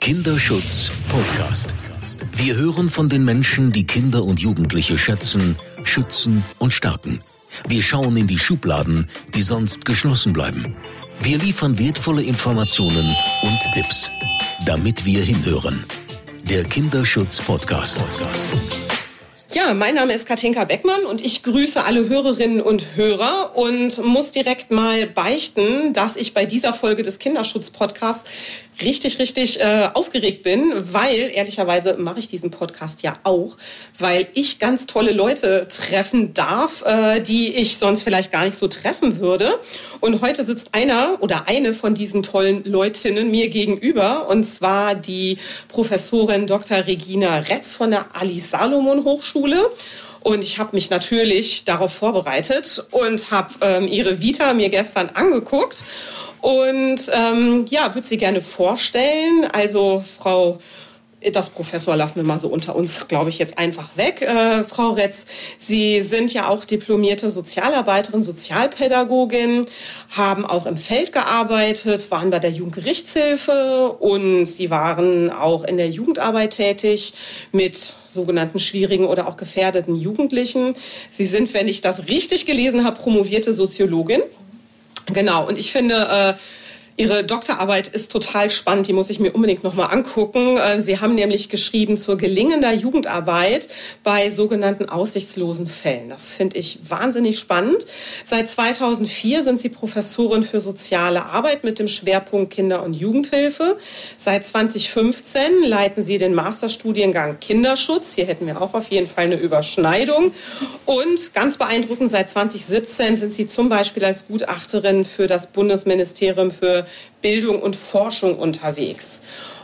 Kinderschutz Podcast. Wir hören von den Menschen, die Kinder und Jugendliche schätzen, schützen und stärken. Wir schauen in die Schubladen, die sonst geschlossen bleiben. Wir liefern wertvolle Informationen und Tipps, damit wir hinhören. Der Kinderschutz Podcast. Ja, mein Name ist Katinka Beckmann und ich grüße alle Hörerinnen und Hörer und muss direkt mal beichten, dass ich bei dieser Folge des Kinderschutz Podcasts richtig, richtig äh, aufgeregt bin, weil ehrlicherweise mache ich diesen Podcast ja auch, weil ich ganz tolle Leute treffen darf, äh, die ich sonst vielleicht gar nicht so treffen würde. Und heute sitzt einer oder eine von diesen tollen Leutinnen mir gegenüber, und zwar die Professorin Dr. Regina Retz von der Alice Salomon Hochschule. Und ich habe mich natürlich darauf vorbereitet und habe ähm, ihre Vita mir gestern angeguckt und ähm, ja, würde sie gerne vorstellen. Also Frau das Professor lassen wir mal so unter uns, glaube ich, jetzt einfach weg. Äh, Frau Retz, Sie sind ja auch diplomierte Sozialarbeiterin, Sozialpädagogin, haben auch im Feld gearbeitet, waren bei der Jugendgerichtshilfe und Sie waren auch in der Jugendarbeit tätig mit sogenannten schwierigen oder auch gefährdeten Jugendlichen. Sie sind, wenn ich das richtig gelesen habe, promovierte Soziologin. Genau, und ich finde, äh, Ihre Doktorarbeit ist total spannend, die muss ich mir unbedingt nochmal angucken. Äh, Sie haben nämlich geschrieben zur gelingender Jugendarbeit bei sogenannten aussichtslosen Fällen. Das finde ich wahnsinnig spannend. Seit 2004 sind Sie Professorin für soziale Arbeit mit dem Schwerpunkt Kinder- und Jugendhilfe. Seit 2015 leiten Sie den Masterstudiengang Kinderschutz. Hier hätten wir auch auf jeden Fall eine Überschneidung. Und ganz beeindruckend, seit 2017 sind Sie zum Beispiel als Gutachterin für das Bundesministerium für Bildung und Forschung unterwegs.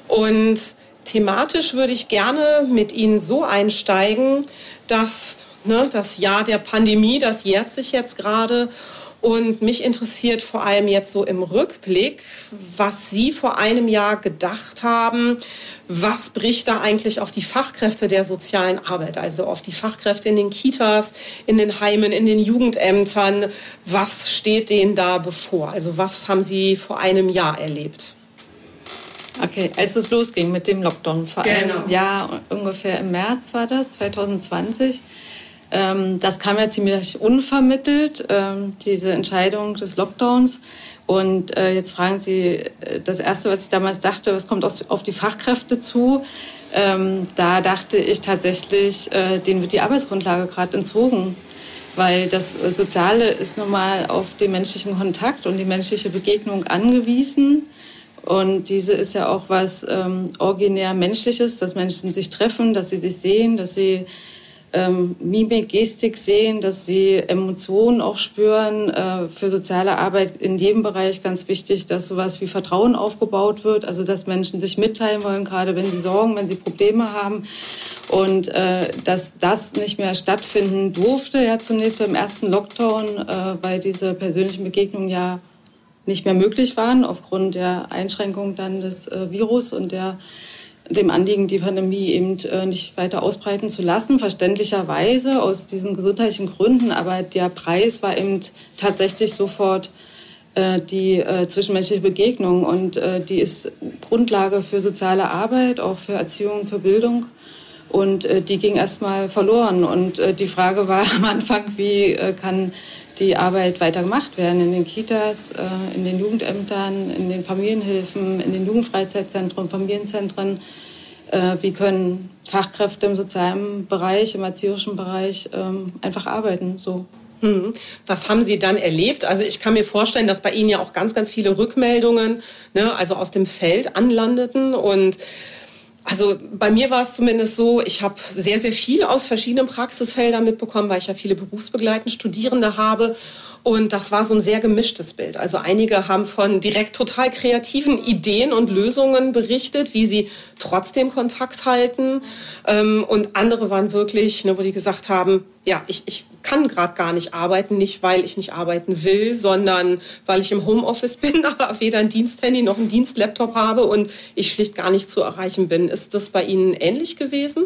Und thematisch würde ich gerne mit Ihnen so einsteigen, dass ne, das Jahr der Pandemie, das jährt sich jetzt gerade. Und mich interessiert vor allem jetzt so im Rückblick, was Sie vor einem Jahr gedacht haben. Was bricht da eigentlich auf die Fachkräfte der sozialen Arbeit, also auf die Fachkräfte in den Kitas, in den Heimen, in den Jugendämtern? Was steht denen da bevor? Also was haben Sie vor einem Jahr erlebt? Okay, als es losging mit dem Lockdown, vor einem genau. Jahr, ungefähr im März war das, 2020, ähm, das kam ja ziemlich unvermittelt, ähm, diese Entscheidung des Lockdowns. Und äh, jetzt fragen Sie, äh, das Erste, was ich damals dachte, was kommt auf die Fachkräfte zu? Ähm, da dachte ich tatsächlich, äh, denen wird die Arbeitsgrundlage gerade entzogen. Weil das Soziale ist nochmal auf den menschlichen Kontakt und die menschliche Begegnung angewiesen. Und diese ist ja auch was ähm, originär Menschliches, dass Menschen sich treffen, dass sie sich sehen, dass sie ähm, Mimik, Gestik sehen, dass sie Emotionen auch spüren. Äh, für soziale Arbeit in jedem Bereich ganz wichtig, dass sowas wie Vertrauen aufgebaut wird, also dass Menschen sich mitteilen wollen, gerade wenn sie Sorgen, wenn sie Probleme haben. Und äh, dass das nicht mehr stattfinden durfte, ja zunächst beim ersten Lockdown, äh, weil diese persönlichen Begegnungen ja nicht mehr möglich waren aufgrund der Einschränkung dann des äh, Virus und der dem Anliegen, die Pandemie eben äh, nicht weiter ausbreiten zu lassen, verständlicherweise aus diesen gesundheitlichen Gründen. Aber der Preis war eben tatsächlich sofort äh, die äh, zwischenmenschliche Begegnung und die ist Grundlage für soziale Arbeit, auch für Erziehung, für Bildung. Und die ging erstmal verloren. Und die Frage war am Anfang, wie kann die Arbeit weiter gemacht werden in den Kitas, in den Jugendämtern, in den Familienhilfen, in den Jugendfreizeitzentren, Familienzentren. Äh, wie können Fachkräfte im sozialen Bereich, im erzieherischen Bereich ähm, einfach arbeiten. So. Hm. Was haben Sie dann erlebt? Also ich kann mir vorstellen, dass bei Ihnen ja auch ganz, ganz viele Rückmeldungen, ne, also aus dem Feld anlandeten und also bei mir war es zumindest so, ich habe sehr, sehr viel aus verschiedenen Praxisfeldern mitbekommen, weil ich ja viele berufsbegleitende Studierende habe. Und das war so ein sehr gemischtes Bild. Also einige haben von direkt total kreativen Ideen und Lösungen berichtet, wie sie trotzdem Kontakt halten. Ähm, und andere waren wirklich, ne, wo die gesagt haben, ja, ich, ich kann gerade gar nicht arbeiten, nicht weil ich nicht arbeiten will, sondern weil ich im Homeoffice bin, aber weder ein Diensthandy noch ein Dienstlaptop habe und ich schlicht gar nicht zu erreichen bin. Ist das bei Ihnen ähnlich gewesen?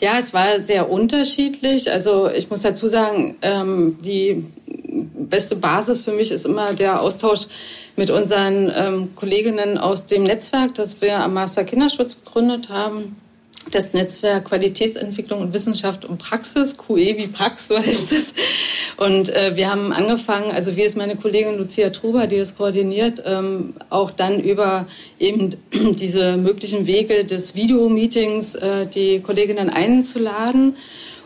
Ja, es war sehr unterschiedlich. Also ich muss dazu sagen, ähm, die beste Basis für mich ist immer der Austausch mit unseren ähm, Kolleginnen aus dem Netzwerk, das wir am Master Kinderschutz gegründet haben das Netzwerk Qualitätsentwicklung und Wissenschaft und Praxis, QE wie Prax, so heißt es. Und äh, wir haben angefangen, also wie ist meine Kollegin Lucia Truber, die das koordiniert, ähm, auch dann über eben diese möglichen Wege des Videomeetings äh, die Kolleginnen einzuladen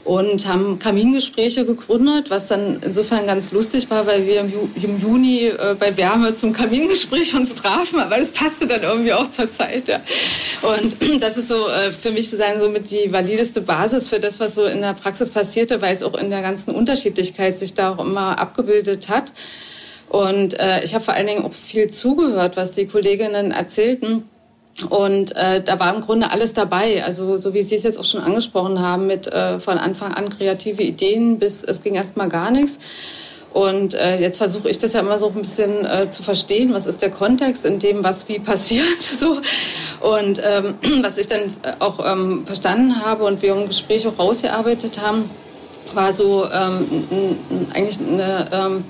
und haben Kamingespräche gegründet, was dann insofern ganz lustig war, weil wir im, Ju im Juni äh, bei Wärme zum Kamingespräch uns trafen, aber das passte dann irgendwie auch zur Zeit. Ja. Und das ist so äh, für mich sozusagen so mit die valideste Basis für das, was so in der Praxis passierte, weil es auch in der ganzen Unterschiedlichkeit sich da auch immer abgebildet hat. Und äh, ich habe vor allen Dingen auch viel zugehört, was die Kolleginnen erzählten und äh, da war im Grunde alles dabei. Also so wie Sie es jetzt auch schon angesprochen haben, mit äh, von Anfang an kreative Ideen bis es ging erstmal gar nichts. Und äh, jetzt versuche ich das ja immer so ein bisschen äh, zu verstehen, was ist der Kontext in dem, was wie passiert. So. Und ähm, was ich dann auch ähm, verstanden habe und wir im Gespräch auch rausgearbeitet haben, war so ähm, eigentlich eine ähm,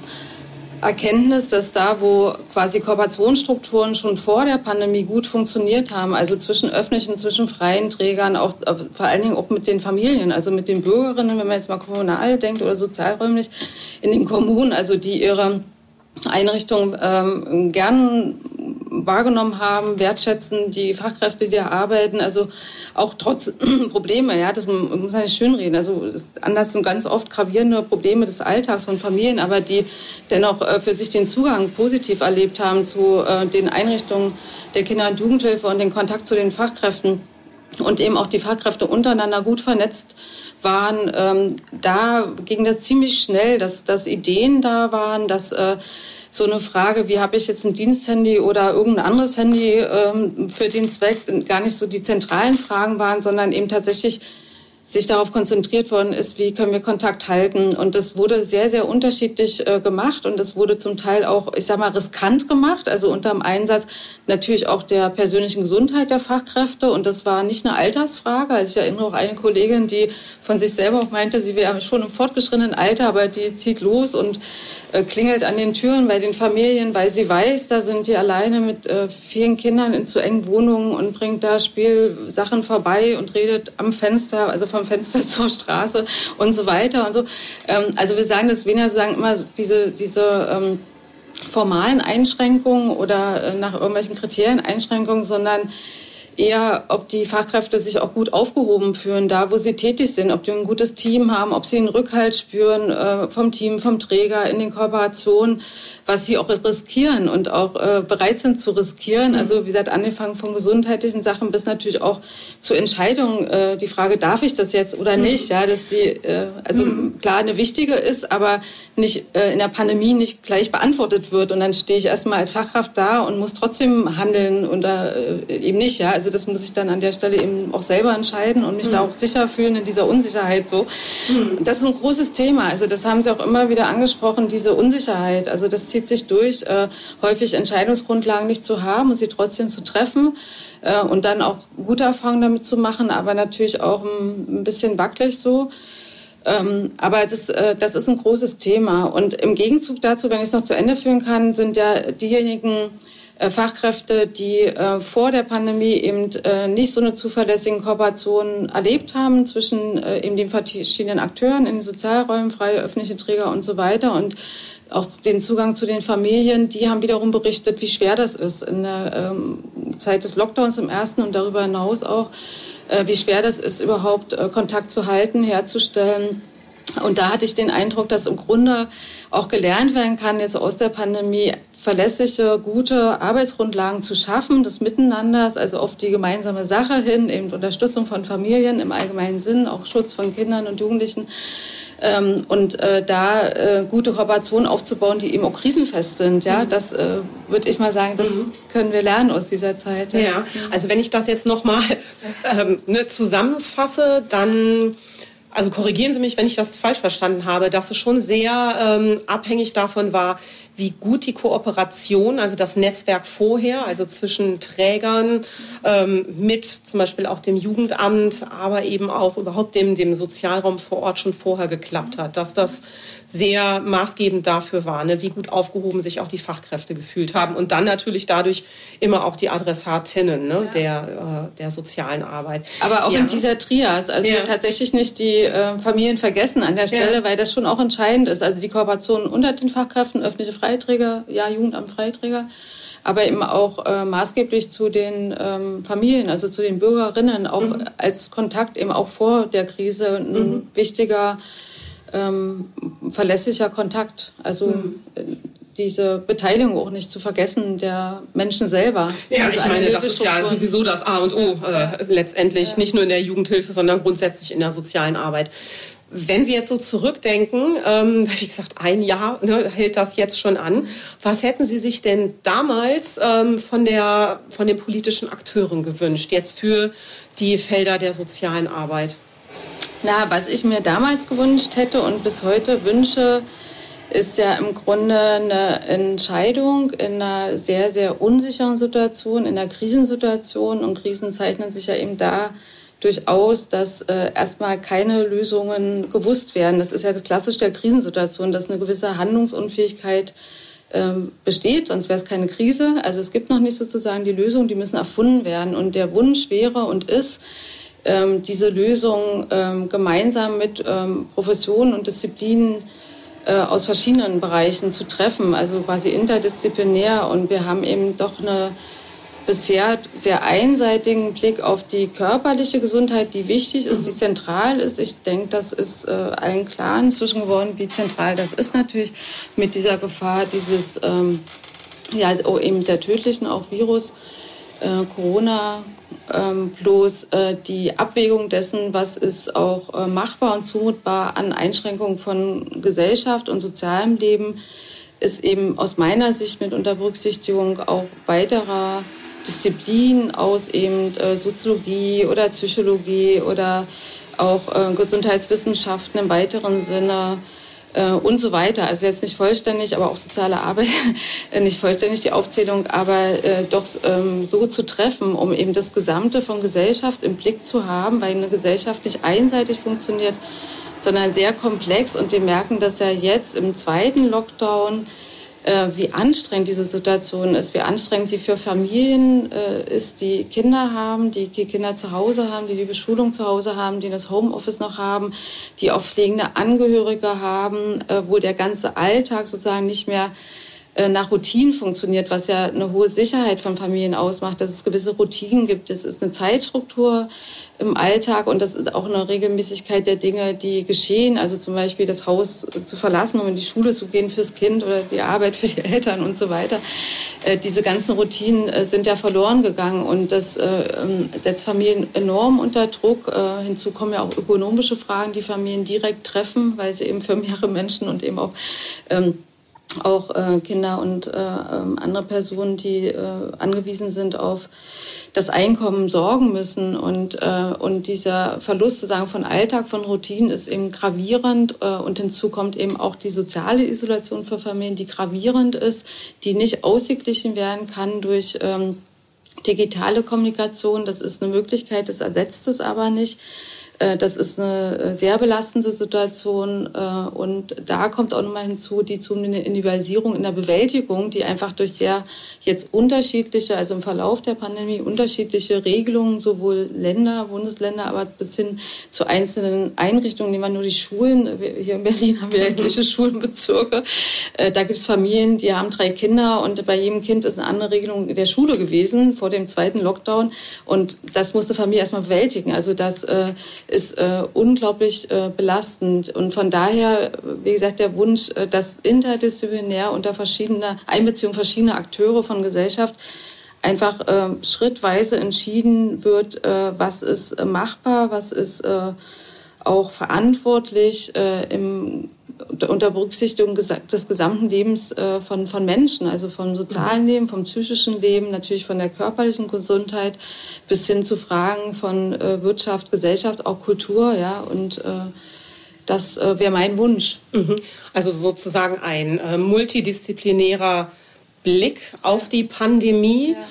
Erkenntnis, dass da, wo quasi Kooperationsstrukturen schon vor der Pandemie gut funktioniert haben, also zwischen öffentlichen, zwischen freien Trägern, auch äh, vor allen Dingen auch mit den Familien, also mit den Bürgerinnen, wenn man jetzt mal kommunal denkt oder sozialräumlich in den Kommunen, also die ihre Einrichtungen ähm, gern wahrgenommen haben, wertschätzen, die Fachkräfte, die da arbeiten, also auch trotz Probleme, ja, das muss man nicht schönreden, also anders sind ganz oft gravierende Probleme des Alltags von Familien, aber die dennoch äh, für sich den Zugang positiv erlebt haben zu äh, den Einrichtungen der Kinder- und Jugendhilfe und den Kontakt zu den Fachkräften und eben auch die Fachkräfte untereinander gut vernetzt waren, ähm, da ging das ziemlich schnell, dass, dass Ideen da waren, dass äh, so eine Frage, wie habe ich jetzt ein Diensthandy oder irgendein anderes Handy ähm, für den Zweck, gar nicht so die zentralen Fragen waren, sondern eben tatsächlich sich darauf konzentriert worden ist, wie können wir Kontakt halten. Und das wurde sehr, sehr unterschiedlich äh, gemacht und das wurde zum Teil auch, ich sag mal, riskant gemacht, also unter dem Einsatz natürlich auch der persönlichen Gesundheit der Fachkräfte. Und das war nicht eine Altersfrage. Also ich erinnere auch eine Kollegin, die von sich selber auch meinte, sie wäre schon im fortgeschrittenen Alter, aber die zieht los und äh, klingelt an den Türen bei den Familien, weil sie weiß, da sind die alleine mit äh, vielen Kindern in zu engen Wohnungen und bringt da Spielsachen vorbei und redet am Fenster, also vom Fenster zur Straße und so weiter und so. Ähm, also wir sagen das weniger, sagen immer diese, diese ähm, formalen Einschränkungen oder äh, nach irgendwelchen Kriterien Einschränkungen, sondern eher, ob die Fachkräfte sich auch gut aufgehoben fühlen, da wo sie tätig sind, ob die ein gutes Team haben, ob sie einen Rückhalt spüren äh, vom Team, vom Träger in den Kooperationen, was sie auch riskieren und auch äh, bereit sind zu riskieren. Also wie gesagt, angefangen von gesundheitlichen Sachen bis natürlich auch zu Entscheidungen. Äh, die Frage, darf ich das jetzt oder mhm. nicht? Ja, dass die äh, also mhm. klar eine wichtige ist, aber nicht äh, in der Pandemie nicht gleich beantwortet wird. Und dann stehe ich erstmal als Fachkraft da und muss trotzdem handeln oder äh, eben nicht. Ja, also das muss ich dann an der Stelle eben auch selber entscheiden und mich mhm. da auch sicher fühlen in dieser Unsicherheit so. Mhm. Das ist ein großes Thema. Also das haben Sie auch immer wieder angesprochen, diese Unsicherheit. Also das zieht sich durch, äh, häufig Entscheidungsgrundlagen nicht zu haben und sie trotzdem zu treffen äh, und dann auch gute Erfahrungen damit zu machen, aber natürlich auch ein, ein bisschen wackelig so. Ähm, aber das, äh, das ist ein großes Thema. Und im Gegenzug dazu, wenn ich es noch zu Ende führen kann, sind ja diejenigen Fachkräfte, die äh, vor der Pandemie eben äh, nicht so eine zuverlässige Kooperation erlebt haben zwischen äh, eben den verschiedenen Akteuren in den Sozialräumen, freie öffentliche Träger und so weiter und auch den Zugang zu den Familien, die haben wiederum berichtet, wie schwer das ist in der ähm, Zeit des Lockdowns im ersten und darüber hinaus auch, äh, wie schwer das ist, überhaupt äh, Kontakt zu halten, herzustellen. Und da hatte ich den Eindruck, dass im Grunde auch gelernt werden kann, jetzt aus der Pandemie verlässliche, gute Arbeitsgrundlagen zu schaffen, des Miteinanders, also auf die gemeinsame Sache hin, eben Unterstützung von Familien im allgemeinen Sinn, auch Schutz von Kindern und Jugendlichen ähm, und äh, da äh, gute Kooperationen aufzubauen, die eben auch krisenfest sind. Ja, mhm. das äh, würde ich mal sagen, das mhm. können wir lernen aus dieser Zeit. Ja, ja. also wenn ich das jetzt nochmal ähm, ne, zusammenfasse, dann also korrigieren Sie mich, wenn ich das falsch verstanden habe, dass es schon sehr ähm, abhängig davon war, wie gut die Kooperation, also das Netzwerk vorher, also zwischen Trägern ähm, mit zum Beispiel auch dem Jugendamt, aber eben auch überhaupt dem, dem Sozialraum vor Ort schon vorher geklappt hat, dass das sehr maßgebend dafür war, ne, wie gut aufgehoben sich auch die Fachkräfte gefühlt haben und dann natürlich dadurch immer auch die Adressatinnen ne, ja. der, äh, der sozialen Arbeit. Aber auch ja. in dieser Trias, also ja. tatsächlich nicht die äh, Familien vergessen an der Stelle, weil das schon auch entscheidend ist. Also die Kooperation unter den Fachkräften, öffentliche Freiträger, ja, Jugendamt Freiträger aber eben auch äh, maßgeblich zu den ähm, Familien, also zu den Bürgerinnen, auch mhm. als Kontakt eben auch vor der Krise ein mhm. wichtiger ähm, verlässlicher Kontakt. Also mhm. diese Beteiligung auch nicht zu vergessen der Menschen selber. Ja, also ich meine, das ist ja sowieso das A und O äh, letztendlich, ja. nicht nur in der Jugendhilfe, sondern grundsätzlich in der sozialen Arbeit. Wenn Sie jetzt so zurückdenken, ähm, wie gesagt, ein Jahr ne, hält das jetzt schon an. Was hätten Sie sich denn damals ähm, von, der, von den politischen Akteuren gewünscht, jetzt für die Felder der sozialen Arbeit? Na, was ich mir damals gewünscht hätte und bis heute wünsche, ist ja im Grunde eine Entscheidung in einer sehr, sehr unsicheren Situation, in einer Krisensituation. Und Krisen zeichnen sich ja eben da durchaus, dass äh, erstmal keine Lösungen gewusst werden. Das ist ja das Klassische der Krisensituation, dass eine gewisse Handlungsunfähigkeit ähm, besteht, sonst wäre es keine Krise. Also es gibt noch nicht sozusagen die Lösung, die müssen erfunden werden. Und der Wunsch wäre und ist, ähm, diese Lösung ähm, gemeinsam mit ähm, Professionen und Disziplinen äh, aus verschiedenen Bereichen zu treffen, also quasi interdisziplinär. Und wir haben eben doch eine bisher sehr einseitigen Blick auf die körperliche Gesundheit, die wichtig ist, die zentral ist. Ich denke, das ist äh, allen klar inzwischen geworden, wie zentral das ist natürlich mit dieser Gefahr dieses ähm, ja, also eben sehr tödlichen auch Virus äh, Corona, ähm, bloß äh, die Abwägung dessen, was ist auch äh, machbar und zumutbar an Einschränkungen von Gesellschaft und sozialem Leben, ist eben aus meiner Sicht mit unter Berücksichtigung auch weiterer Disziplinen aus eben äh, Soziologie oder Psychologie oder auch Gesundheitswissenschaften im weiteren Sinne äh, und so weiter. Also jetzt nicht vollständig, aber auch soziale Arbeit, äh, nicht vollständig die Aufzählung, aber äh, doch ähm, so zu treffen, um eben das Gesamte von Gesellschaft im Blick zu haben, weil eine Gesellschaft nicht einseitig funktioniert, sondern sehr komplex. Und wir merken dass ja jetzt im zweiten Lockdown wie anstrengend diese Situation ist, wie anstrengend sie für Familien äh, ist, die Kinder haben, die, Kinder zu Hause haben, die die Beschulung zu Hause haben, die das Homeoffice noch haben, die auch pflegende Angehörige haben, äh, wo der ganze Alltag sozusagen nicht mehr äh, nach Routinen funktioniert, was ja eine hohe Sicherheit von Familien ausmacht, dass es gewisse Routinen gibt. Es ist eine Zeitstruktur, im Alltag und das ist auch eine Regelmäßigkeit der Dinge, die geschehen. Also zum Beispiel das Haus zu verlassen, um in die Schule zu gehen fürs Kind oder die Arbeit für die Eltern und so weiter. Äh, diese ganzen Routinen äh, sind ja verloren gegangen und das äh, ähm, setzt Familien enorm unter Druck. Hinzu kommen ja auch ökonomische Fragen, die Familien direkt treffen, weil sie eben für mehrere Menschen und eben auch ähm, auch äh, Kinder und äh, ähm, andere Personen, die äh, angewiesen sind auf das Einkommen sorgen müssen. Und, äh, und dieser Verlust sozusagen von Alltag, von Routinen ist eben gravierend. Äh, und hinzu kommt eben auch die soziale Isolation für Familien, die gravierend ist, die nicht ausgeglichen werden kann durch ähm, digitale Kommunikation. Das ist eine Möglichkeit, das ersetzt es aber nicht. Äh, das ist eine äh, sehr belastende Situation äh, und da kommt auch nochmal hinzu die zunehmende Individualisierung in der Bewältigung, die einfach durch sehr jetzt unterschiedliche, also im Verlauf der Pandemie unterschiedliche Regelungen, sowohl Länder, Bundesländer, aber bis hin zu einzelnen Einrichtungen, nehmen wir nur die Schulen. Hier in Berlin haben wir etliche Schulenbezirke. Da gibt es Familien, die haben drei Kinder und bei jedem Kind ist eine andere Regelung der Schule gewesen vor dem zweiten Lockdown und das musste Familie erstmal bewältigen. Also das ist äh, unglaublich äh, belastend. Und von daher, wie gesagt, der Wunsch, äh, dass interdisziplinär unter verschiedener Einbeziehung verschiedener Akteure von Gesellschaft einfach äh, schrittweise entschieden wird, äh, was ist machbar, was ist äh, auch verantwortlich äh, im unter Berücksichtigung des gesamten Lebens äh, von, von Menschen, also vom sozialen Leben, vom psychischen Leben, natürlich von der körperlichen Gesundheit bis hin zu Fragen von äh, Wirtschaft, Gesellschaft, auch Kultur, ja, und äh, Das äh, wäre mein Wunsch. Mhm. Also sozusagen ein äh, multidisziplinärer Blick auf die Pandemie. Ja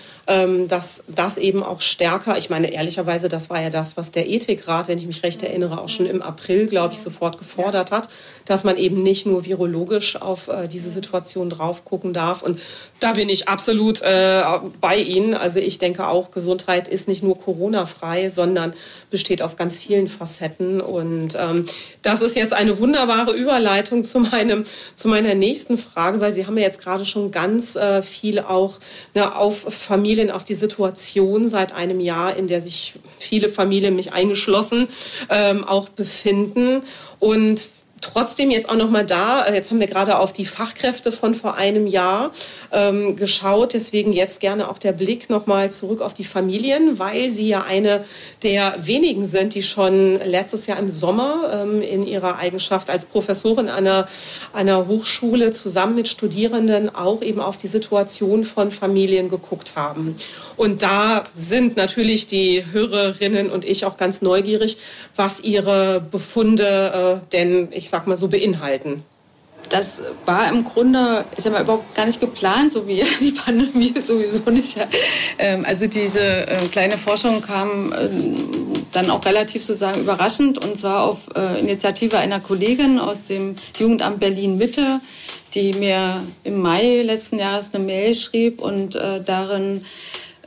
dass das eben auch stärker, ich meine ehrlicherweise, das war ja das, was der Ethikrat, wenn ich mich recht erinnere, auch schon im April, glaube ich, sofort gefordert hat, dass man eben nicht nur virologisch auf äh, diese Situation drauf gucken darf. Und da bin ich absolut äh, bei Ihnen. Also ich denke auch, Gesundheit ist nicht nur Corona-frei, sondern besteht aus ganz vielen Facetten. Und ähm, das ist jetzt eine wunderbare Überleitung zu, meinem, zu meiner nächsten Frage, weil Sie haben ja jetzt gerade schon ganz äh, viel auch ne, auf Familien, auf die Situation seit einem Jahr, in der sich viele Familien, mich eingeschlossen, ähm, auch befinden. Und trotzdem jetzt auch noch mal da. Äh, jetzt haben wir gerade auf die Fachkräfte von vor einem Jahr ähm, geschaut. Deswegen jetzt gerne auch der Blick noch mal zurück auf die Familien, weil sie ja eine der wenigen sind, die schon letztes Jahr im Sommer ähm, in ihrer Eigenschaft als Professorin einer, einer Hochschule zusammen mit Studierenden auch eben auf die Situation von Familien geguckt haben. Und da sind natürlich die Hörerinnen und ich auch ganz neugierig, was ihre Befunde äh, denn, ich sag mal so, beinhalten. Das war im Grunde, ist ja mal überhaupt gar nicht geplant, so wie die Pandemie sowieso nicht. Ähm, also diese äh, kleine Forschung kam äh, dann auch relativ sozusagen überraschend und zwar auf äh, Initiative einer Kollegin aus dem Jugendamt Berlin Mitte, die mir im Mai letzten Jahres eine Mail schrieb und darin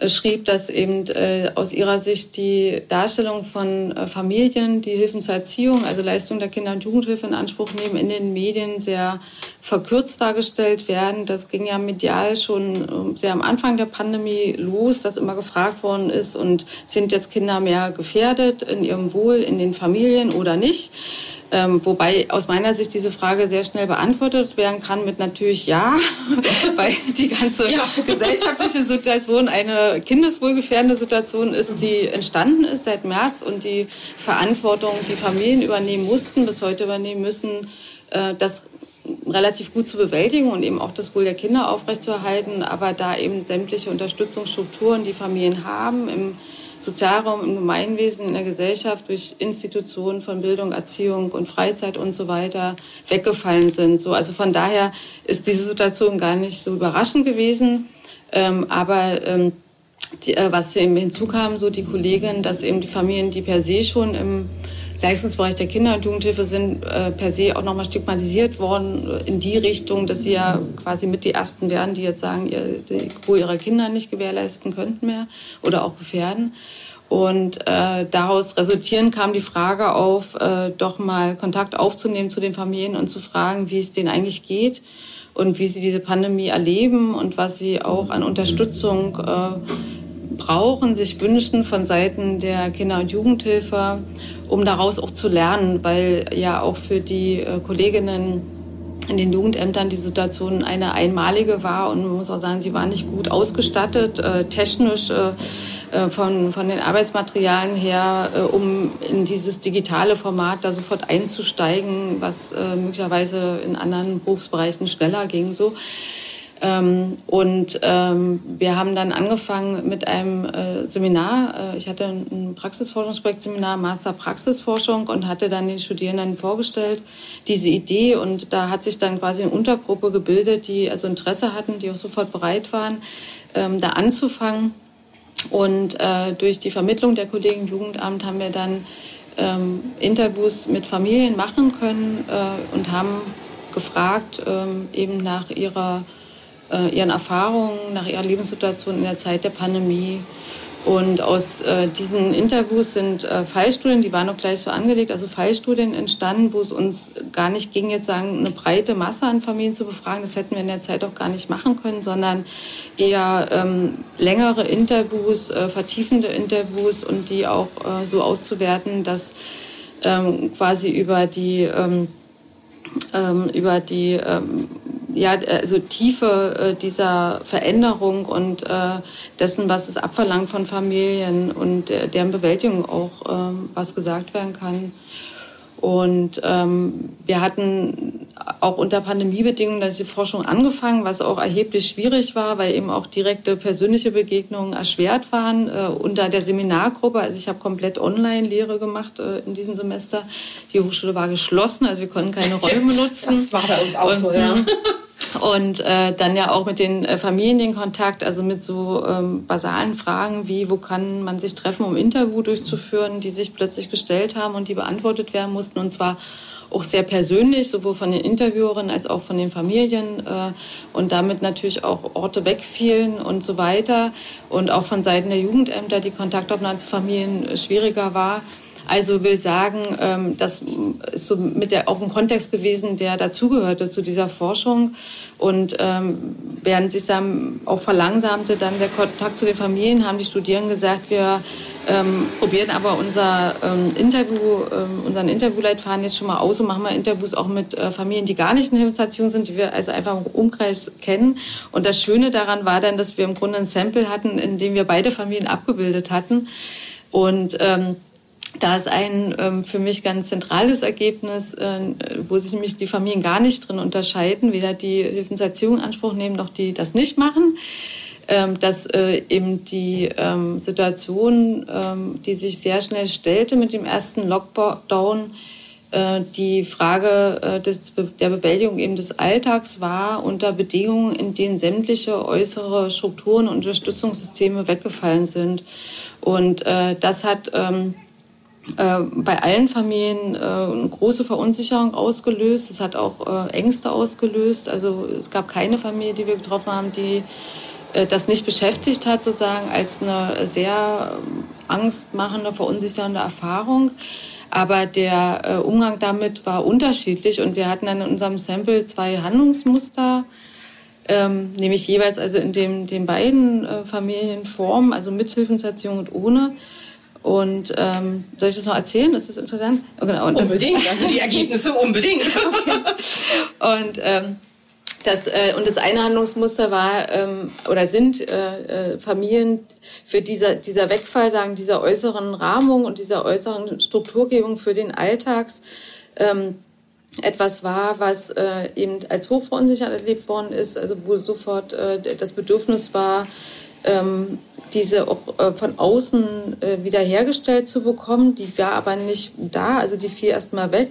schrieb, dass eben äh, aus ihrer Sicht die Darstellung von äh, Familien, die Hilfen zur Erziehung, also Leistung der Kinder- und Jugendhilfe in Anspruch nehmen, in den Medien sehr verkürzt dargestellt werden. Das ging ja medial schon äh, sehr am Anfang der Pandemie los, dass immer gefragt worden ist, und sind jetzt Kinder mehr gefährdet in ihrem Wohl in den Familien oder nicht? Ähm, wobei aus meiner Sicht diese Frage sehr schnell beantwortet werden kann mit natürlich ja, weil die ganze ja. gesellschaftliche Situation eine kindeswohlgefährdende Situation ist, die entstanden ist seit März und die Verantwortung, die Familien übernehmen mussten, bis heute übernehmen müssen, äh, das relativ gut zu bewältigen und eben auch das Wohl der Kinder aufrechtzuerhalten, aber da eben sämtliche Unterstützungsstrukturen, die Familien haben, im Sozialraum, im Gemeinwesen, in der Gesellschaft durch Institutionen von Bildung, Erziehung und Freizeit und so weiter weggefallen sind. So, also von daher ist diese Situation gar nicht so überraschend gewesen. Ähm, aber ähm, die, äh, was eben hinzukam, so die Kollegin, dass eben die Familien, die per se schon im Leistungsbereich der Kinder- und Jugendhilfe sind äh, per se auch nochmal stigmatisiert worden äh, in die Richtung, dass sie ja quasi mit die Ersten wären, die jetzt sagen, ihr, die Ruhe ihrer Kinder nicht gewährleisten könnten mehr oder auch gefährden. Und äh, daraus resultierend kam die Frage auf, äh, doch mal Kontakt aufzunehmen zu den Familien und zu fragen, wie es denen eigentlich geht und wie sie diese Pandemie erleben und was sie auch an Unterstützung äh, brauchen, sich wünschen von Seiten der Kinder- und Jugendhilfe um daraus auch zu lernen, weil ja auch für die äh, Kolleginnen in den Jugendämtern die Situation eine einmalige war und man muss auch sagen, sie waren nicht gut ausgestattet, äh, technisch äh, von, von den Arbeitsmaterialien her, äh, um in dieses digitale Format da sofort einzusteigen, was äh, möglicherweise in anderen Berufsbereichen schneller ging. So. Ähm, und ähm, wir haben dann angefangen mit einem äh, Seminar. Äh, ich hatte ein Praxisforschungsprojektseminar, Master Praxisforschung und hatte dann den Studierenden vorgestellt diese Idee. Und da hat sich dann quasi eine Untergruppe gebildet, die also Interesse hatten, die auch sofort bereit waren, ähm, da anzufangen. Und äh, durch die Vermittlung der Kollegen Jugendamt haben wir dann ähm, Interviews mit Familien machen können äh, und haben gefragt, ähm, eben nach ihrer äh, ihren Erfahrungen, nach ihrer Lebenssituation in der Zeit der Pandemie. Und aus äh, diesen Interviews sind äh, Fallstudien, die waren auch gleich so angelegt, also Fallstudien entstanden, wo es uns gar nicht ging, jetzt sagen, eine breite Masse an Familien zu befragen. Das hätten wir in der Zeit auch gar nicht machen können, sondern eher ähm, längere Interviews, äh, vertiefende Interviews und die auch äh, so auszuwerten, dass ähm, quasi über die ähm, ähm, über die ähm, ja, also Tiefe äh, dieser Veränderung und äh, dessen, was es abverlangt von Familien und deren Bewältigung auch ähm, was gesagt werden kann. Und ähm, wir hatten auch unter Pandemiebedingungen diese Forschung angefangen, was auch erheblich schwierig war, weil eben auch direkte persönliche Begegnungen erschwert waren äh, unter der Seminargruppe. Also ich habe komplett Online-Lehre gemacht äh, in diesem Semester. Die Hochschule war geschlossen, also wir konnten keine Räume nutzen. Das war bei uns auch Und, so, ja. Und äh, dann ja auch mit den äh, Familien den Kontakt, also mit so ähm, basalen Fragen wie, wo kann man sich treffen, um Interview durchzuführen, die sich plötzlich gestellt haben und die beantwortet werden mussten. Und zwar auch sehr persönlich, sowohl von den Interviewerinnen als auch von den Familien äh, und damit natürlich auch Orte wegfielen und so weiter und auch von Seiten der Jugendämter die Kontaktaufnahme zu Familien schwieriger war. Also will sagen, ähm, das ist so mit der auch ein Kontext gewesen, der dazugehörte zu dieser Forschung. Und ähm, während sich dann auch verlangsamte dann der Kontakt zu den Familien, haben die Studierenden gesagt, wir ähm, probieren aber unser ähm, Interview, ähm, unseren Interviewleitfaden jetzt schon mal aus und machen mal Interviews auch mit äh, Familien, die gar nicht in Hilfserziehung sind, die wir also einfach im Umkreis kennen. Und das Schöne daran war dann, dass wir im Grunde ein Sample hatten, in dem wir beide Familien abgebildet hatten. Und ähm, da ist ein ähm, für mich ganz zentrales Ergebnis, äh, wo sich nämlich die Familien gar nicht drin unterscheiden, weder die Hilfserziehung in Anspruch nehmen, noch die das nicht machen. Ähm, dass äh, eben die ähm, Situation, ähm, die sich sehr schnell stellte mit dem ersten Lockdown, äh, die Frage äh, des, der Bewältigung eben des Alltags war unter Bedingungen, in denen sämtliche äußere Strukturen und Unterstützungssysteme weggefallen sind. Und äh, das hat ähm, äh, bei allen Familien äh, eine große Verunsicherung ausgelöst. Es hat auch äh, Ängste ausgelöst. Also es gab keine Familie, die wir getroffen haben, die äh, das nicht beschäftigt hat, sozusagen als eine sehr ähm, angstmachende, verunsichernde Erfahrung. Aber der äh, Umgang damit war unterschiedlich und wir hatten dann in unserem Sample zwei Handlungsmuster, ähm, nämlich jeweils also in dem, den beiden äh, Familienformen, also mit Hilfenserziehung und ohne. Und ähm, soll ich das noch erzählen? Ist das interessant? Oh, genau. Und unbedingt, das, also die Ergebnisse unbedingt. okay. Und ähm, das, äh, und das eine Handlungsmuster war ähm, oder sind äh, äh, Familien für dieser, dieser Wegfall, sagen, dieser äußeren Rahmung und dieser äußeren Strukturgebung für den Alltags ähm, etwas war, was äh, eben als hochverunsichert erlebt worden ist, also wo sofort äh, das Bedürfnis war, ähm, diese auch äh, von außen äh, wiederhergestellt zu bekommen. Die war aber nicht da, also die fiel erstmal weg.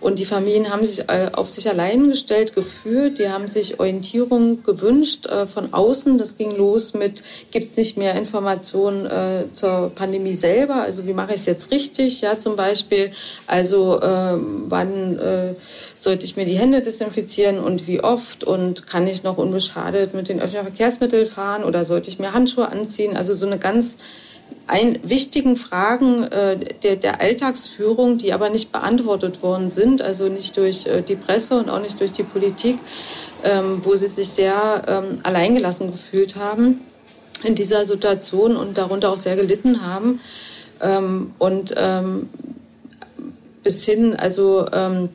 Und die Familien haben sich äh, auf sich allein gestellt gefühlt. Die haben sich Orientierung gewünscht äh, von außen. Das ging los mit, gibt es nicht mehr Informationen äh, zur Pandemie selber? Also wie mache ich es jetzt richtig? Ja, zum Beispiel, also ähm, wann äh, sollte ich mir die Hände desinfizieren und wie oft? Und kann ich noch unbeschadet mit den öffentlichen Verkehrsmitteln fahren oder sollte ich mir Handschuhe anziehen? Also so eine ganz ein, wichtigen Fragen äh, der, der Alltagsführung, die aber nicht beantwortet worden sind, also nicht durch äh, die Presse und auch nicht durch die Politik, ähm, wo sie sich sehr ähm, alleingelassen gefühlt haben in dieser Situation und darunter auch sehr gelitten haben. Ähm, und ähm, bis hin, also ähm,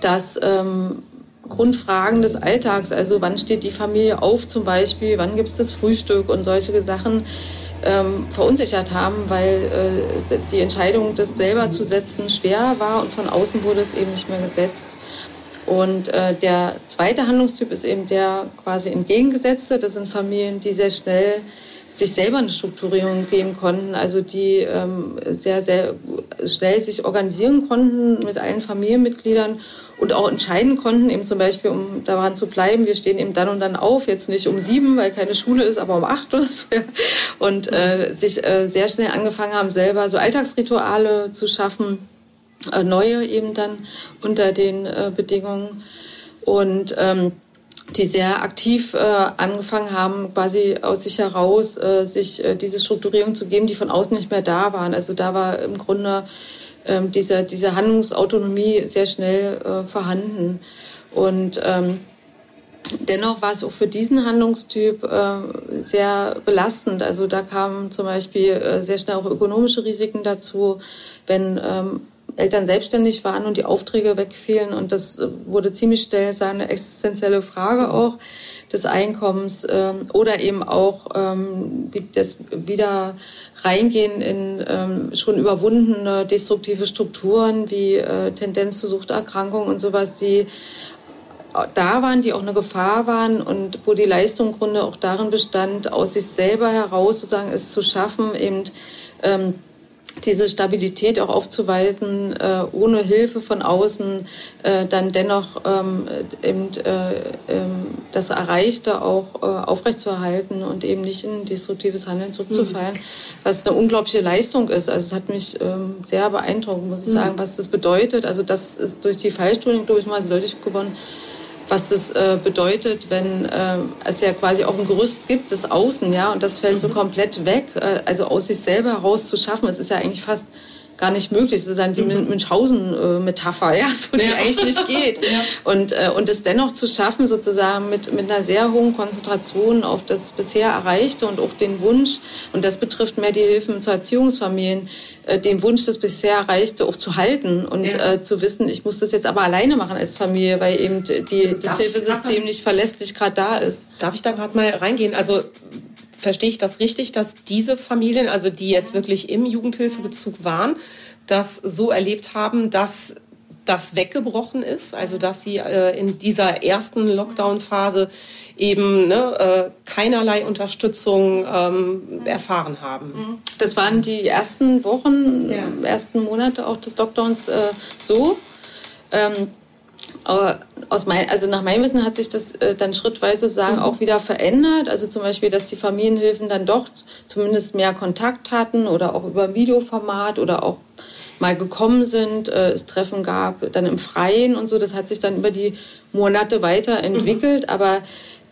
dass ähm, Grundfragen des Alltags, also wann steht die Familie auf zum Beispiel, wann gibt es das Frühstück und solche Sachen, ähm, verunsichert haben, weil äh, die Entscheidung, das selber zu setzen, schwer war und von außen wurde es eben nicht mehr gesetzt. Und äh, der zweite Handlungstyp ist eben der quasi entgegengesetzte. Das sind Familien, die sehr schnell sich selber eine Strukturierung geben konnten, also die ähm, sehr, sehr schnell sich organisieren konnten mit allen Familienmitgliedern und auch entscheiden konnten, eben zum Beispiel, um daran zu bleiben, wir stehen eben dann und dann auf, jetzt nicht um sieben, weil keine Schule ist, aber um acht oder so. Und äh, sich äh, sehr schnell angefangen haben, selber so Alltagsrituale zu schaffen, äh, neue eben dann unter den äh, Bedingungen. Und ähm, die sehr aktiv äh, angefangen haben, quasi aus sich heraus äh, sich äh, diese Strukturierung zu geben, die von außen nicht mehr da waren. Also da war im Grunde ähm, diese, diese Handlungsautonomie sehr schnell äh, vorhanden. Und ähm, dennoch war es auch für diesen Handlungstyp äh, sehr belastend. Also da kamen zum Beispiel äh, sehr schnell auch ökonomische Risiken dazu, wenn ähm, Eltern selbstständig waren und die Aufträge wegfielen. Und das äh, wurde ziemlich schnell seine existenzielle Frage auch des Einkommens ähm, oder eben auch ähm, das wieder reingehen in ähm, schon überwundene destruktive Strukturen wie äh, Tendenz zu Suchterkrankungen und sowas, die da waren, die auch eine Gefahr waren und wo die Leistung im Grunde auch darin bestand, aus sich selber heraus sozusagen es zu schaffen, eben ähm, diese Stabilität auch aufzuweisen, äh, ohne Hilfe von außen, äh, dann dennoch ähm, eben äh, ähm, das Erreichte auch äh, aufrechtzuerhalten und eben nicht in destruktives Handeln zurückzufallen, mhm. was eine unglaubliche Leistung ist. Also es hat mich ähm, sehr beeindruckt, muss ich mhm. sagen, was das bedeutet. Also das ist durch die Fallstudien, glaube ich, mal deutlich geworden, was das äh, bedeutet, wenn äh, es ja quasi auch ein Gerüst gibt, das Außen, ja, und das fällt mhm. so komplett weg, äh, also aus sich selber heraus zu schaffen. Es ist ja eigentlich fast gar nicht möglich. Das ist dann die mhm. Münchhausen-Metapher, ja, so die ja. eigentlich nicht geht. ja. Und, äh, und es dennoch zu schaffen, sozusagen mit, mit einer sehr hohen Konzentration auf das bisher Erreichte und auch den Wunsch, und das betrifft mehr die Hilfen zu Erziehungsfamilien, äh, den Wunsch, das bisher Erreichte auch zu halten und ja. äh, zu wissen, ich muss das jetzt aber alleine machen als Familie, weil eben die, also das Hilfesystem nicht verlässlich gerade da ist. Darf ich da gerade mal reingehen? Also verstehe ich das richtig, dass diese Familien, also die jetzt wirklich im Jugendhilfebezug waren, das so erlebt haben, dass das weggebrochen ist, also dass sie äh, in dieser ersten Lockdown-Phase eben ne, äh, keinerlei Unterstützung ähm, erfahren haben. Das waren die ersten Wochen, ja. ersten Monate auch des Lockdowns äh, so. Ähm, aber aus mein, also nach meinem Wissen hat sich das äh, dann schrittweise sagen mhm. auch wieder verändert. Also zum Beispiel, dass die Familienhilfen dann doch zumindest mehr Kontakt hatten oder auch über Videoformat oder auch mal gekommen sind, äh, es Treffen gab, dann im Freien und so. Das hat sich dann über die Monate weiterentwickelt. Mhm. Aber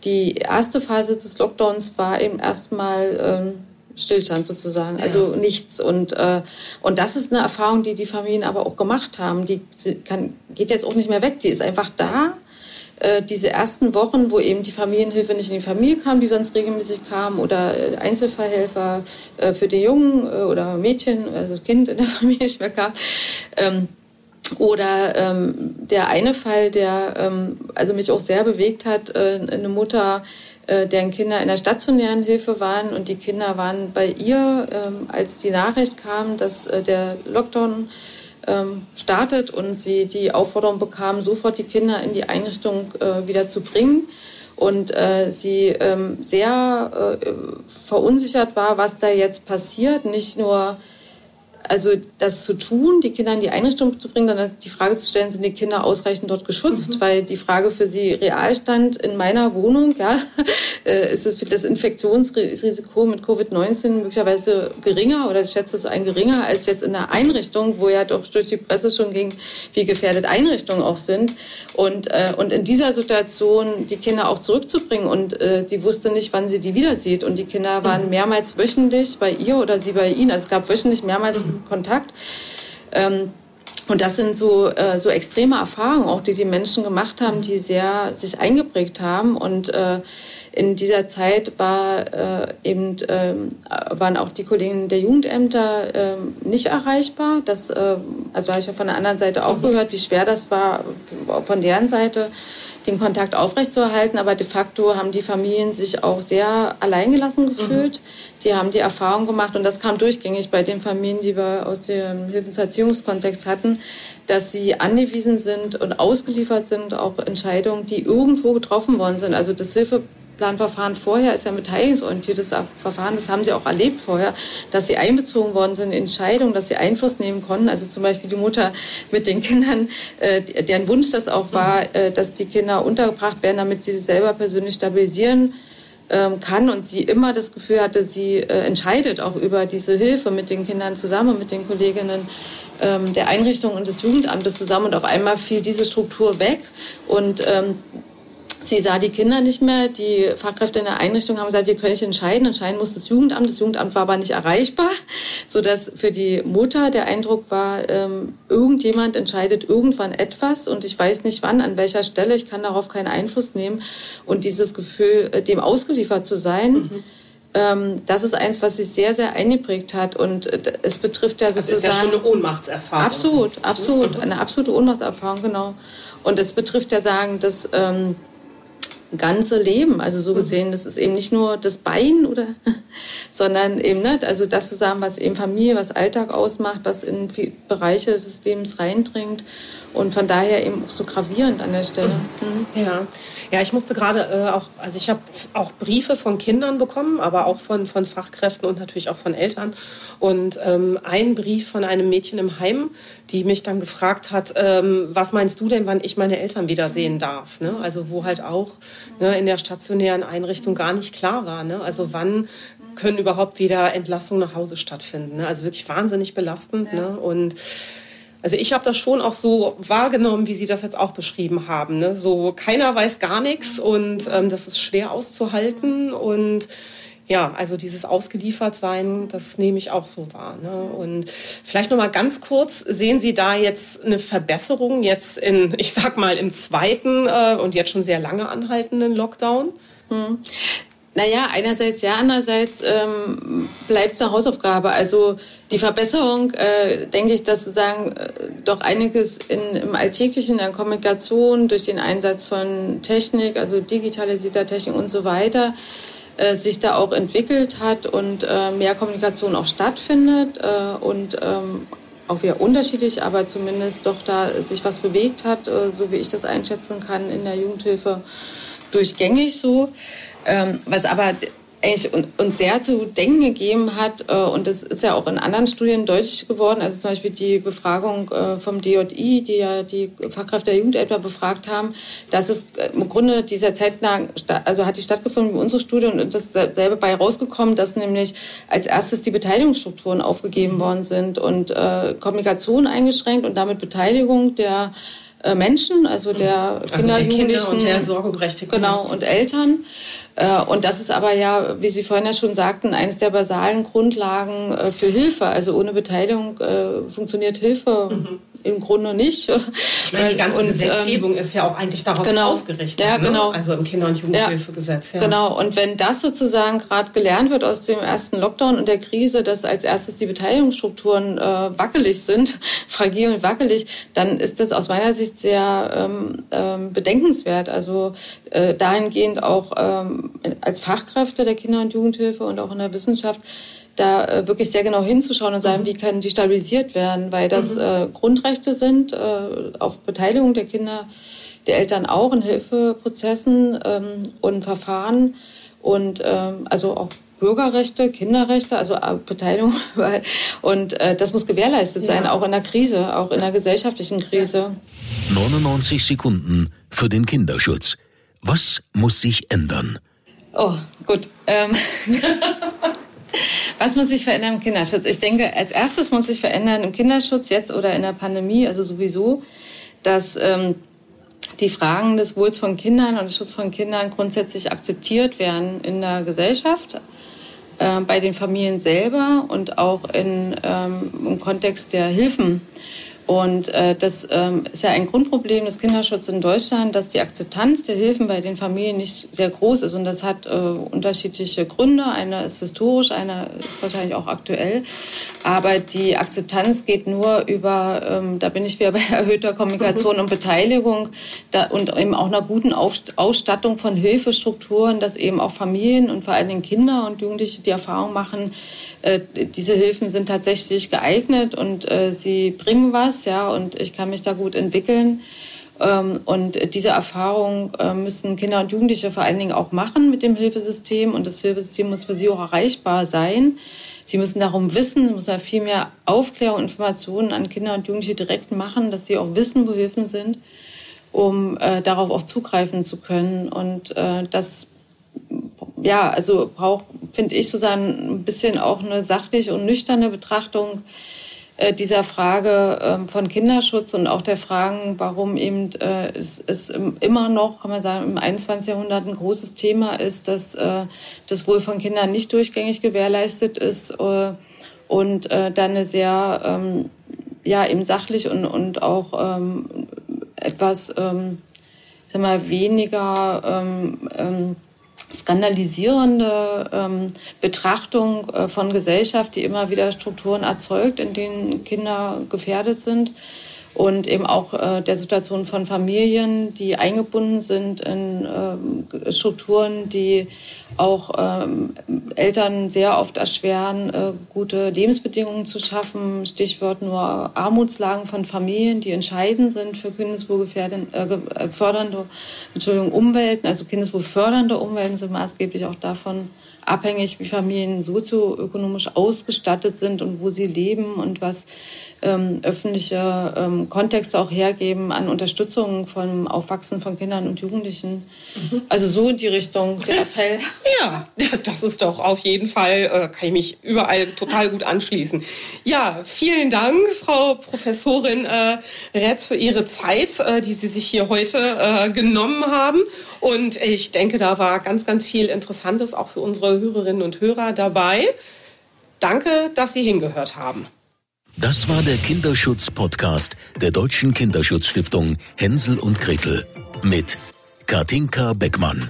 die erste Phase des Lockdowns war eben erstmal ähm, Stillstand sozusagen, also ja. nichts. Und, äh, und das ist eine Erfahrung, die die Familien aber auch gemacht haben. Die kann, geht jetzt auch nicht mehr weg, die ist einfach da. Äh, diese ersten Wochen, wo eben die Familienhilfe nicht in die Familie kam, die sonst regelmäßig kam, oder äh, Einzelfallhelfer äh, für die Jungen äh, oder Mädchen, also Kind in der Familie nicht mehr kam. Ähm, oder ähm, der eine Fall, der ähm, also mich auch sehr bewegt hat, äh, eine Mutter, äh, deren Kinder in der stationären Hilfe waren und die Kinder waren bei ihr, ähm, als die Nachricht kam, dass äh, der Lockdown ähm, startet und sie die Aufforderung bekam, sofort die Kinder in die Einrichtung äh, wieder zu bringen. Und äh, sie ähm, sehr äh, verunsichert war, was da jetzt passiert, nicht nur also das zu tun, die Kinder in die Einrichtung zu bringen, dann die Frage zu stellen, sind die Kinder ausreichend dort geschützt? Mhm. Weil die Frage für sie real stand in meiner Wohnung, ja, äh, ist das Infektionsrisiko mit Covid-19 möglicherweise geringer oder ich schätze so ein geringer als jetzt in der Einrichtung, wo ja doch durch die Presse schon ging, wie gefährdet Einrichtungen auch sind. Und, äh, und in dieser Situation die Kinder auch zurückzubringen und äh, sie wusste nicht, wann sie die wieder sieht. Und die Kinder waren mhm. mehrmals wöchentlich bei ihr oder sie bei ihnen. Also es gab wöchentlich mehrmals mhm. Kontakt. Ähm, und das sind so, äh, so extreme Erfahrungen, auch die die Menschen gemacht haben, die sehr sich eingeprägt haben. Und äh, in dieser Zeit war äh, eben äh, waren auch die Kollegen der Jugendämter äh, nicht erreichbar. Das, äh, also habe ich ja von der anderen Seite auch gehört, wie schwer das war von deren Seite den Kontakt aufrechtzuerhalten. Aber de facto haben die Familien sich auch sehr alleingelassen gefühlt. Mhm. Die haben die Erfahrung gemacht und das kam durchgängig bei den Familien, die wir aus dem Hilfserziehungskontext hatten, dass sie angewiesen sind und ausgeliefert sind, auch Entscheidungen, die irgendwo getroffen worden sind. Also das Hilfe Planverfahren vorher ist ja ein beteiligungsorientiertes Verfahren. Das haben sie auch erlebt vorher, dass sie einbezogen worden sind in Entscheidungen, dass sie Einfluss nehmen konnten. Also zum Beispiel die Mutter mit den Kindern, äh, deren Wunsch das auch war, mhm. äh, dass die Kinder untergebracht werden, damit sie sich selber persönlich stabilisieren ähm, kann und sie immer das Gefühl hatte, sie äh, entscheidet auch über diese Hilfe mit den Kindern zusammen, mit den Kolleginnen ähm, der Einrichtung und des Jugendamtes zusammen und auf einmal fiel diese Struktur weg und ähm, Sie sah die Kinder nicht mehr. Die Fachkräfte in der Einrichtung haben gesagt, wir können nicht entscheiden. Entscheiden muss das Jugendamt. Das Jugendamt war aber nicht erreichbar, sodass für die Mutter der Eindruck war, ähm, irgendjemand entscheidet irgendwann etwas und ich weiß nicht wann, an welcher Stelle. Ich kann darauf keinen Einfluss nehmen. Und dieses Gefühl, äh, dem ausgeliefert zu sein, mhm ähm, das ist eins, was sich sehr, sehr eingeprägt hat. Und äh, es betrifft ja sozusagen. Das ist ja schon eine Ohnmachtserfahrung. Absolut, absolut. Eine absolute Ohnmachtserfahrung, genau. Und es betrifft ja sagen, das ähm, ganze Leben. Also so gesehen, das ist eben nicht nur das Bein oder, sondern eben, ne, also das zu sagen, was eben Familie, was Alltag ausmacht, was in Bereiche des Lebens reindringt und von daher eben auch so gravierend an der Stelle. Mhm. Ja. ja, ich musste gerade äh, auch, also ich habe auch Briefe von Kindern bekommen, aber auch von, von Fachkräften und natürlich auch von Eltern. Und ähm, ein Brief von einem Mädchen im Heim, die mich dann gefragt hat, ähm, was meinst du denn, wann ich meine Eltern wiedersehen darf? Ne? Also wo halt auch ne, in der stationären Einrichtung gar nicht klar war. Ne? Also wann können überhaupt wieder Entlassungen nach Hause stattfinden? Ne? Also wirklich wahnsinnig belastend. Ja. Ne? Und also ich habe das schon auch so wahrgenommen, wie Sie das jetzt auch beschrieben haben. Ne? So keiner weiß gar nichts und ähm, das ist schwer auszuhalten und ja, also dieses Ausgeliefertsein, das nehme ich auch so wahr. Ne? Und vielleicht noch mal ganz kurz: Sehen Sie da jetzt eine Verbesserung jetzt in, ich sag mal, im zweiten äh, und jetzt schon sehr lange anhaltenden Lockdown? Hm. Naja, einerseits ja, andererseits ähm, bleibt es eine Hausaufgabe. Also die Verbesserung, äh, denke ich, dass sozusagen äh, doch einiges in, im Alltäglichen, in der Kommunikation durch den Einsatz von Technik, also digitalisierter Technik und so weiter, äh, sich da auch entwickelt hat und äh, mehr Kommunikation auch stattfindet äh, und ähm, auch wieder unterschiedlich, aber zumindest doch da sich was bewegt hat, äh, so wie ich das einschätzen kann in der Jugendhilfe durchgängig so. Ähm, was aber eigentlich uns sehr zu denken gegeben hat, äh, und das ist ja auch in anderen Studien deutlich geworden, also zum Beispiel die Befragung äh, vom DJI, die ja die Fachkräfte der Jugendämter befragt haben, dass es äh, im Grunde dieser Zeit lang, also hat die stattgefunden wie unsere Studie und das selbe bei rausgekommen, dass nämlich als erstes die Beteiligungsstrukturen aufgegeben mhm. worden sind und äh, Kommunikation eingeschränkt und damit Beteiligung der Menschen, also der also Kinder, Jugendlichen, Kinder und der Sorgeberechtigten. Genau, und Eltern. Äh, und das ist aber ja, wie Sie vorhin ja schon sagten, eines der basalen Grundlagen äh, für Hilfe. Also ohne Beteiligung äh, funktioniert Hilfe mhm. Im Grunde nicht. Ich meine, die ganze und, Gesetzgebung ähm, ist ja auch eigentlich darauf genau, ausgerichtet. Ja, ne? genau. Ne? Also im Kinder- und Jugendhilfegesetz. Ja. Genau. Und wenn das sozusagen gerade gelernt wird aus dem ersten Lockdown und der Krise, dass als erstes die Beteiligungsstrukturen äh, wackelig sind, fragil und wackelig, dann ist das aus meiner Sicht sehr ähm, ähm, bedenkenswert. Also äh, dahingehend auch ähm, als Fachkräfte der Kinder- und Jugendhilfe und auch in der Wissenschaft da äh, wirklich sehr genau hinzuschauen und sagen, mhm. wie können die stabilisiert werden, weil das mhm. äh, Grundrechte sind äh, auf Beteiligung der Kinder, der Eltern auch in Hilfeprozessen ähm, und Verfahren und ähm, also auch Bürgerrechte, Kinderrechte, also äh, Beteiligung. Und äh, das muss gewährleistet sein, ja. auch in der Krise, auch in der gesellschaftlichen Krise. 99 Sekunden für den Kinderschutz. Was muss sich ändern? Oh, gut. Ähm Was muss sich verändern im Kinderschutz? Ich denke, als erstes muss sich verändern im Kinderschutz jetzt oder in der Pandemie, also sowieso, dass ähm, die Fragen des Wohls von Kindern und des Schutzes von Kindern grundsätzlich akzeptiert werden in der Gesellschaft, äh, bei den Familien selber und auch in, ähm, im Kontext der Hilfen und äh, das ähm, ist ja ein Grundproblem des Kinderschutzes in Deutschland, dass die Akzeptanz der Hilfen bei den Familien nicht sehr groß ist. Und das hat äh, unterschiedliche Gründe. Eine ist historisch, eine ist wahrscheinlich auch aktuell. Aber die Akzeptanz geht nur über, ähm, da bin ich wieder bei erhöhter Kommunikation und Beteiligung da, und eben auch einer guten Ausstattung von Hilfestrukturen, dass eben auch Familien und vor allen Dingen Kinder und Jugendliche die Erfahrung machen, äh, diese Hilfen sind tatsächlich geeignet und äh, sie bringen was, ja, und ich kann mich da gut entwickeln. Ähm, und diese Erfahrung äh, müssen Kinder und Jugendliche vor allen Dingen auch machen mit dem Hilfesystem. Und das Hilfesystem muss für sie auch erreichbar sein. Sie müssen darum wissen, muss ja viel mehr Aufklärung, Informationen an Kinder und Jugendliche direkt machen, dass sie auch wissen, wo Hilfen sind, um äh, darauf auch zugreifen zu können. Und äh, das ja, also braucht, finde ich, sozusagen ein bisschen auch eine sachliche und nüchterne Betrachtung äh, dieser Frage äh, von Kinderschutz und auch der Fragen, warum eben äh, es, es immer noch, kann man sagen, im 21. Jahrhundert ein großes Thema ist, dass äh, das Wohl von Kindern nicht durchgängig gewährleistet ist und dann eine sehr, ähm, ja, eben sachlich und, und auch ähm, etwas, ähm, sag mal, weniger ähm, ähm, skandalisierende ähm, Betrachtung äh, von Gesellschaft, die immer wieder Strukturen erzeugt, in denen Kinder gefährdet sind. Und eben auch äh, der Situation von Familien, die eingebunden sind in äh, Strukturen, die auch ähm, Eltern sehr oft erschweren, äh, gute Lebensbedingungen zu schaffen. Stichwort nur Armutslagen von Familien, die entscheidend sind für kindeswohlgefährdende, äh, äh, fördernde, Entschuldigung, Umwelten. Also kindeswohlfördernde Umwelten sind maßgeblich auch davon abhängig, wie Familien sozioökonomisch ausgestattet sind und wo sie leben und was ähm, öffentliche ähm, Kontexte auch hergeben an Unterstützung vom Aufwachsen von Kindern und Jugendlichen. Mhm. Also so in die Richtung der Appell. Ja, das ist doch auf jeden Fall, äh, kann ich mich überall total gut anschließen. Ja, vielen Dank, Frau Professorin äh, Retz, für Ihre Zeit, äh, die Sie sich hier heute äh, genommen haben. Und ich denke, da war ganz, ganz viel Interessantes auch für unsere Hörerinnen und Hörer dabei. Danke, dass Sie hingehört haben. Das war der Kinderschutz-Podcast der Deutschen Kinderschutzstiftung Hänsel und Gretel mit Katinka Beckmann.